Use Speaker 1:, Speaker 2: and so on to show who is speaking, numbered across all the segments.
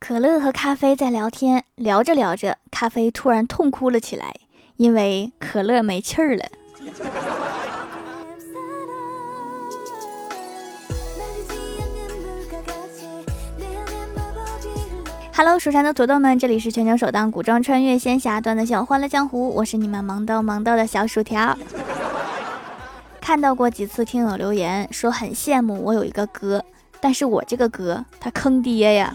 Speaker 1: 可乐和咖啡在聊天，聊着聊着，咖啡突然痛哭了起来，因为可乐没气儿了。Hello，蜀山的土豆们，这里是全球首档古装穿越仙侠段子秀《欢乐江湖》，我是你们萌逗萌逗的小薯条。看到过几次听友留言说很羡慕我有一个哥，但是我这个哥他坑爹呀。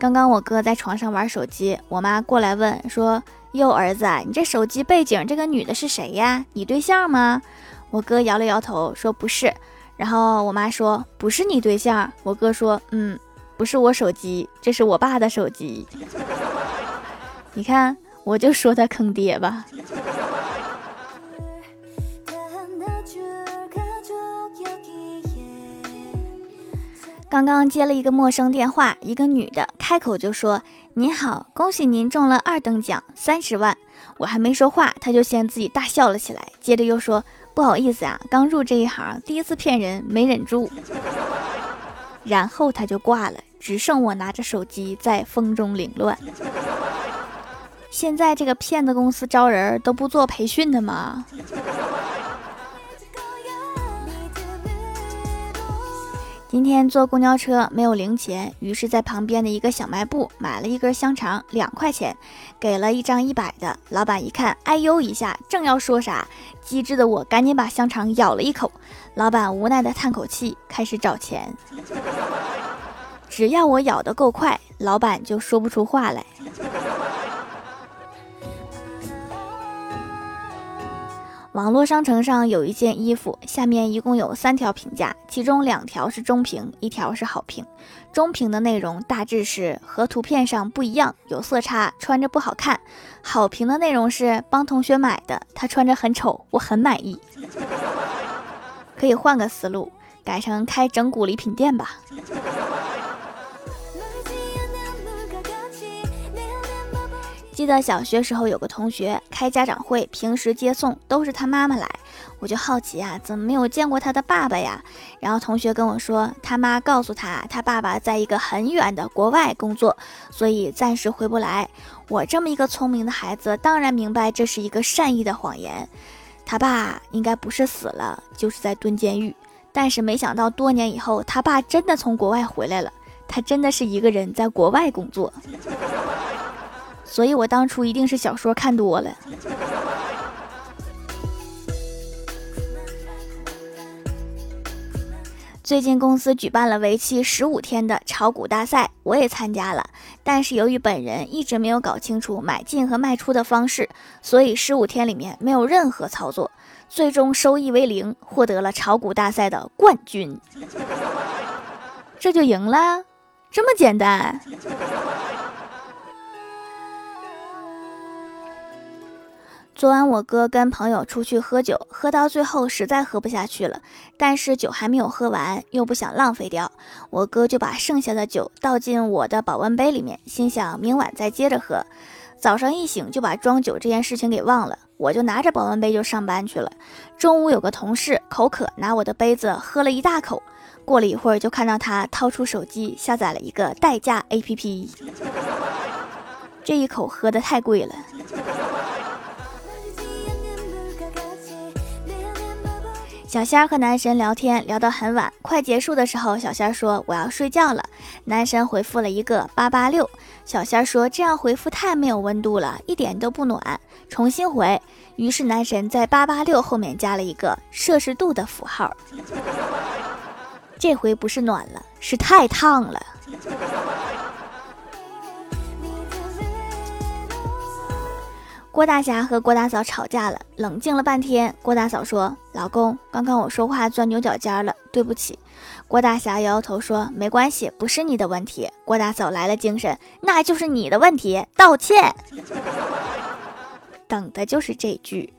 Speaker 1: 刚刚我哥在床上玩手机，我妈过来问说：“哟，儿子，你这手机背景这个女的是谁呀？你对象吗？”我哥摇了摇头说：“不是。”然后我妈说：“不是你对象。”我哥说：“嗯，不是我手机，这是我爸的手机。”你看，我就说他坑爹吧。刚刚接了一个陌生电话，一个女的开口就说：“您好，恭喜您中了二等奖，三十万。”我还没说话，她就先自己大笑了起来，接着又说：“不好意思啊，刚入这一行，第一次骗人，没忍住。”然后她就挂了，只剩我拿着手机在风中凌乱。现在这个骗子公司招人都不做培训的吗？今天坐公交车没有零钱，于是，在旁边的一个小卖部买了一根香肠，两块钱，给了一张一百的。老板一看，哎呦一下，正要说啥，机智的我赶紧把香肠咬了一口。老板无奈的叹口气，开始找钱。只要我咬得够快，老板就说不出话来。网络商城上有一件衣服，下面一共有三条评价，其中两条是中评，一条是好评。中评的内容大致是和图片上不一样，有色差，穿着不好看。好评的内容是帮同学买的，他穿着很丑，我很满意。可以换个思路，改成开整蛊礼品店吧。记得小学时候有个同学开家长会，平时接送都是他妈妈来，我就好奇啊，怎么没有见过他的爸爸呀？然后同学跟我说，他妈告诉他，他爸爸在一个很远的国外工作，所以暂时回不来。我这么一个聪明的孩子，当然明白这是一个善意的谎言，他爸应该不是死了，就是在蹲监狱。但是没想到多年以后，他爸真的从国外回来了，他真的是一个人在国外工作。所以我当初一定是小说看多了。最近公司举办了为期十五天的炒股大赛，我也参加了。但是由于本人一直没有搞清楚买进和卖出的方式，所以十五天里面没有任何操作，最终收益为零，获得了炒股大赛的冠军。这就赢了，这么简单。昨晚我哥跟朋友出去喝酒，喝到最后实在喝不下去了，但是酒还没有喝完，又不想浪费掉，我哥就把剩下的酒倒进我的保温杯里面，心想明晚再接着喝。早上一醒就把装酒这件事情给忘了，我就拿着保温杯就上班去了。中午有个同事口渴，拿我的杯子喝了一大口，过了一会儿就看到他掏出手机下载了一个代驾 APP，这一口喝的太贵了。小仙儿和男神聊天聊到很晚，快结束的时候，小仙儿说我要睡觉了。男神回复了一个八八六，小仙儿说这样回复太没有温度了，一点都不暖。重新回，于是男神在八八六后面加了一个摄氏度的符号。这回不是暖了，是太烫了。郭大侠和郭大嫂吵架了，冷静了半天。郭大嫂说：“老公，刚刚我说话钻牛角尖了，对不起。”郭大侠摇摇头说：“没关系，不是你的问题。”郭大嫂来了精神：“那就是你的问题，道歉。”等的就是这句。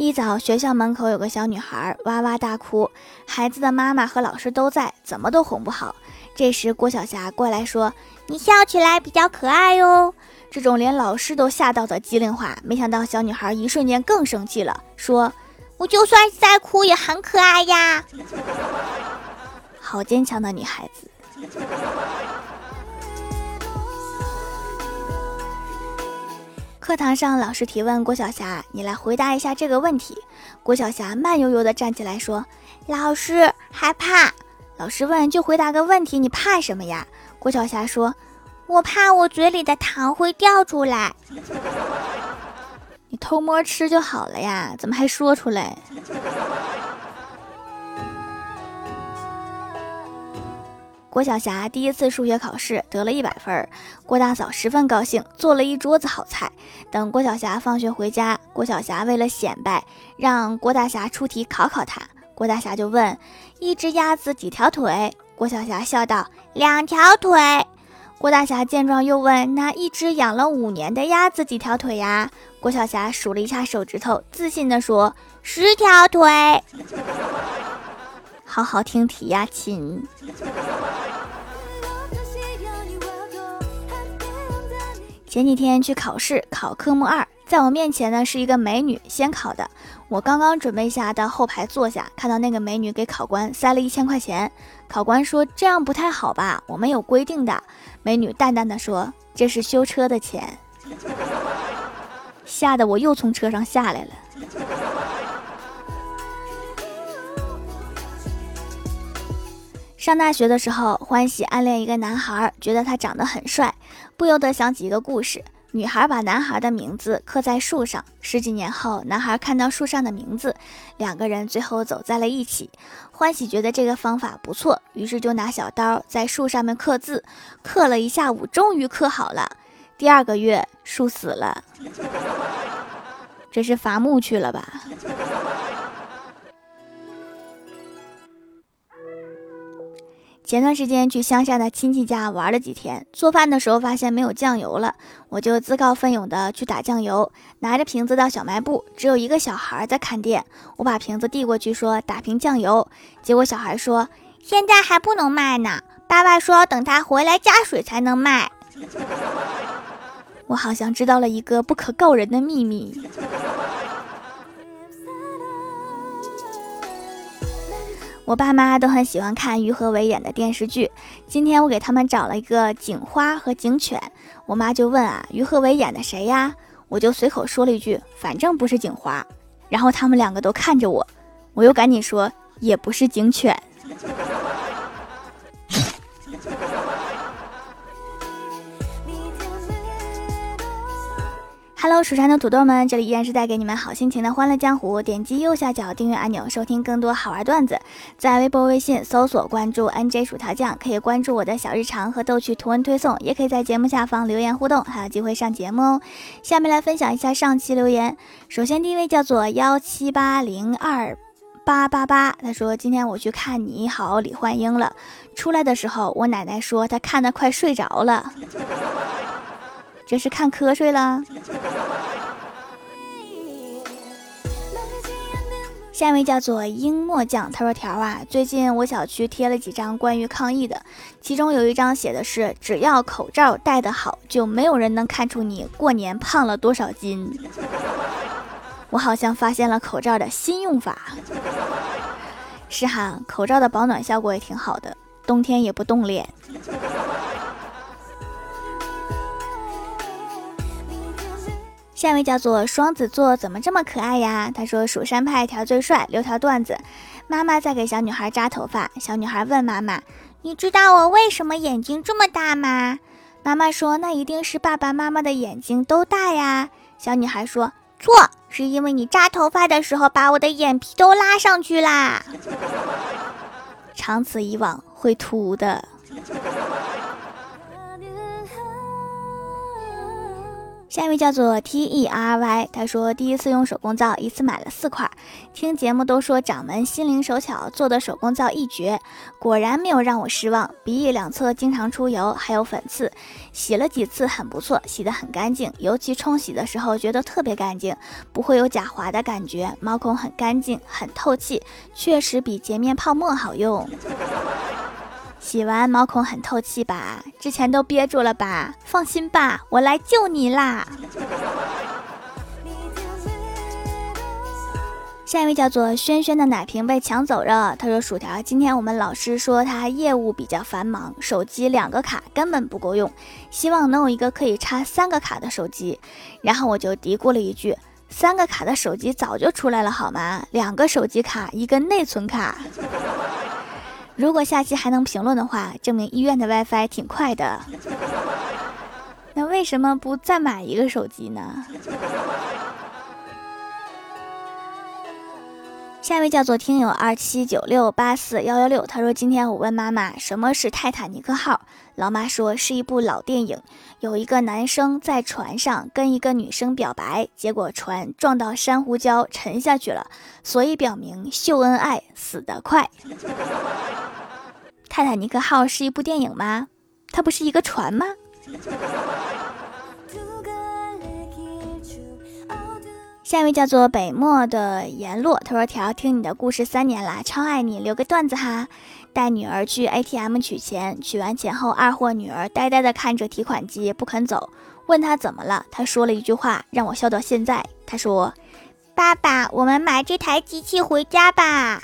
Speaker 1: 一早，学校门口有个小女孩哇哇大哭，孩子的妈妈和老师都在，怎么都哄不好。这时，郭晓霞过来说：“你笑起来比较可爱哟。”这种连老师都吓到的机灵话，没想到小女孩一瞬间更生气了，说：“我就算再哭也很可爱呀。好坚强的女孩子。课堂上，老师提问郭晓霞：“你来回答一下这个问题。”郭晓霞慢悠悠地站起来说：“老师，害怕。”老师问：“就回答个问题，你怕什么呀？”郭晓霞说：“我怕我嘴里的糖会掉出来。”你偷摸吃就好了呀，怎么还说出来？郭晓霞第一次数学考试得了一百分，郭大嫂十分高兴，做了一桌子好菜。等郭晓霞放学回家，郭晓霞为了显摆，让郭大侠出题考考她。郭大侠就问：“一只鸭子几条腿？”郭晓霞笑道：“两条腿。”郭大侠见状又问：“那一只养了五年的鸭子几条腿呀？”郭晓霞数了一下手指头，自信地说：“十条腿。”好好听题呀，亲。前几天去考试，考科目二，在我面前呢是一个美女先考的。我刚刚准备下到后排坐下，看到那个美女给考官塞了一千块钱。考官说：“这样不太好吧？我们有规定的。”美女淡淡的说：“这是修车的钱。”吓得我又从车上下来了。上大学的时候，欢喜暗恋一个男孩，觉得他长得很帅，不由得想起一个故事。女孩把男孩的名字刻在树上，十几年后，男孩看到树上的名字，两个人最后走在了一起。欢喜觉得这个方法不错，于是就拿小刀在树上面刻字，刻了一下午，终于刻好了。第二个月，树死了，这是伐木去了吧？前段时间去乡下的亲戚家玩了几天，做饭的时候发现没有酱油了，我就自告奋勇的去打酱油，拿着瓶子到小卖部，只有一个小孩在看店，我把瓶子递过去说打瓶酱油，结果小孩说现在还不能卖呢，爸爸说等他回来加水才能卖。我好像知道了一个不可告人的秘密。我爸妈都很喜欢看于和伟演的电视剧。今天我给他们找了一个警花和警犬，我妈就问啊，于和伟演的谁呀？我就随口说了一句，反正不是警花。然后他们两个都看着我，我又赶紧说，也不是警犬。Hello，蜀山的土豆们，这里依然是带给你们好心情的欢乐江湖。点击右下角订阅按钮，收听更多好玩段子。在微博、微信搜索关注 NJ 薯条酱，可以关注我的小日常和逗趣图文推送，也可以在节目下方留言互动，还有机会上节目哦。下面来分享一下上期留言。首先第一位叫做幺七八零二八八八，他说今天我去看你好李焕英了，出来的时候我奶奶说她看的快睡着了。这是看瞌睡了。下一位叫做樱墨酱，他说：“条啊，最近我小区贴了几张关于抗疫的，其中有一张写的是，只要口罩戴得好，就没有人能看出你过年胖了多少斤。我好像发现了口罩的新用法。是哈，口罩的保暖效果也挺好的，冬天也不冻脸。”下一位叫做双子座，怎么这么可爱呀？他说：“蜀山派条最帅，留条段子。妈妈在给小女孩扎头发，小女孩问妈妈：‘你知道我为什么眼睛这么大吗？’妈妈说：‘那一定是爸爸妈妈的眼睛都大呀。’小女孩说：‘错，是因为你扎头发的时候把我的眼皮都拉上去啦。长此以往会秃的。’”下一位叫做 T E R Y，他说第一次用手工皂，一次买了四块。听节目都说掌门心灵手巧，做的手工皂一绝，果然没有让我失望。鼻翼两侧经常出油，还有粉刺，洗了几次很不错，洗得很干净，尤其冲洗的时候觉得特别干净，不会有假滑的感觉，毛孔很干净，很透气，确实比洁面泡沫好用。洗完毛孔很透气吧？之前都憋住了吧？放心吧，我来救你啦！下一位叫做轩轩的奶瓶被抢走了。他说：“薯条，今天我们老师说他业务比较繁忙，手机两个卡根本不够用，希望能有一个可以插三个卡的手机。”然后我就嘀咕了一句：“三个卡的手机早就出来了好吗？两个手机卡，一个内存卡。”如果下期还能评论的话，证明医院的 WiFi 挺快的。那为什么不再买一个手机呢？下一位叫做听友二七九六八四幺幺六，他说：“今天我问妈妈什么是泰坦尼克号，老妈说是一部老电影，有一个男生在船上跟一个女生表白，结果船撞到珊瑚礁沉下去了，所以表明秀恩爱死得快。泰坦尼克号是一部电影吗？它不是一个船吗？”下一位叫做北漠的言落，他说：“条听你的故事三年了，超爱你，留个段子哈。带女儿去 ATM 取钱，取完钱后，二货女儿呆呆地看着提款机不肯走，问他怎么了，他说了一句话让我笑到现在。他说：爸爸，我们买这台机器回家吧。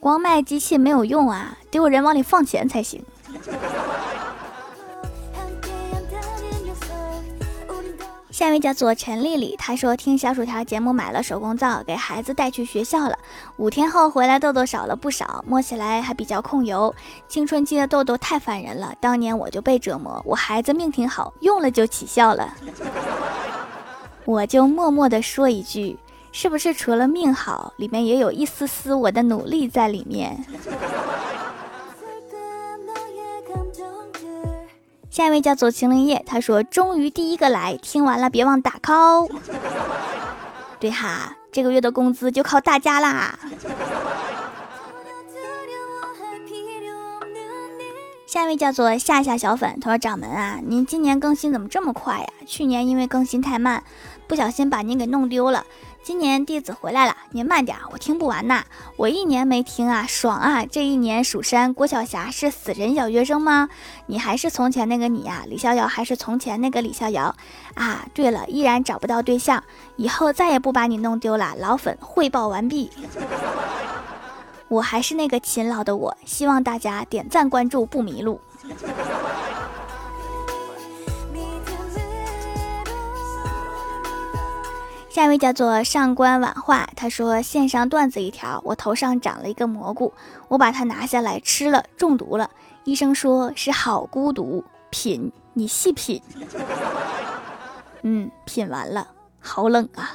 Speaker 1: 光卖机器没有用啊，得有人往里放钱才行。”下一位叫做陈丽丽，她说听小薯条节目买了手工皂，给孩子带去学校了。五天后回来，痘痘少了不少，摸起来还比较控油。青春期的痘痘太烦人了，当年我就被折磨。我孩子命挺好，用了就起效了。我就默默的说一句，是不是除了命好，里面也有一丝丝我的努力在里面？下一位叫做秦灵叶，他说：“终于第一个来，听完了别忘打 call。”对哈，这个月的工资就靠大家啦。下一位叫做夏夏小粉，他说：“掌门啊，您今年更新怎么这么快呀？去年因为更新太慢，不小心把您给弄丢了。”今年弟子回来了，您慢点，我听不完呐。我一年没听啊，爽啊！这一年蜀山郭晓霞是死神小学生吗？你还是从前那个你呀？李逍遥还是从前那个李逍遥啊？对了，依然找不到对象，以后再也不把你弄丢了。老粉汇报完毕，我还是那个勤劳的我，希望大家点赞关注不迷路。下一位叫做上官婉化，他说线上段子一条，我头上长了一个蘑菇，我把它拿下来吃了，中毒了。医生说是好孤独，品你细品。嗯，品完了，好冷啊。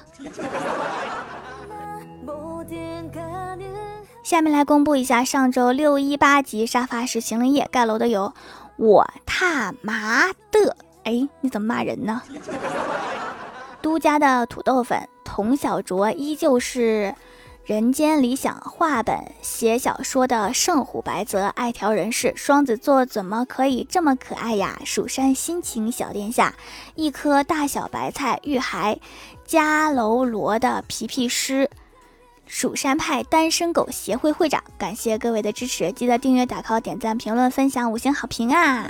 Speaker 1: 下面来公布一下上周六一八集沙发是行灵夜盖楼的有我他妈的，哎，你怎么骂人呢？都家的土豆粉，童小卓依旧是人间理想画本写小说的圣虎白泽，爱调人士双子座怎么可以这么可爱呀？蜀山心情小殿下，一颗大小白菜玉孩，加楼罗的皮皮师，蜀山派单身狗协会会长，感谢各位的支持，记得订阅、打 call、点赞、评论、分享、五星好评啊！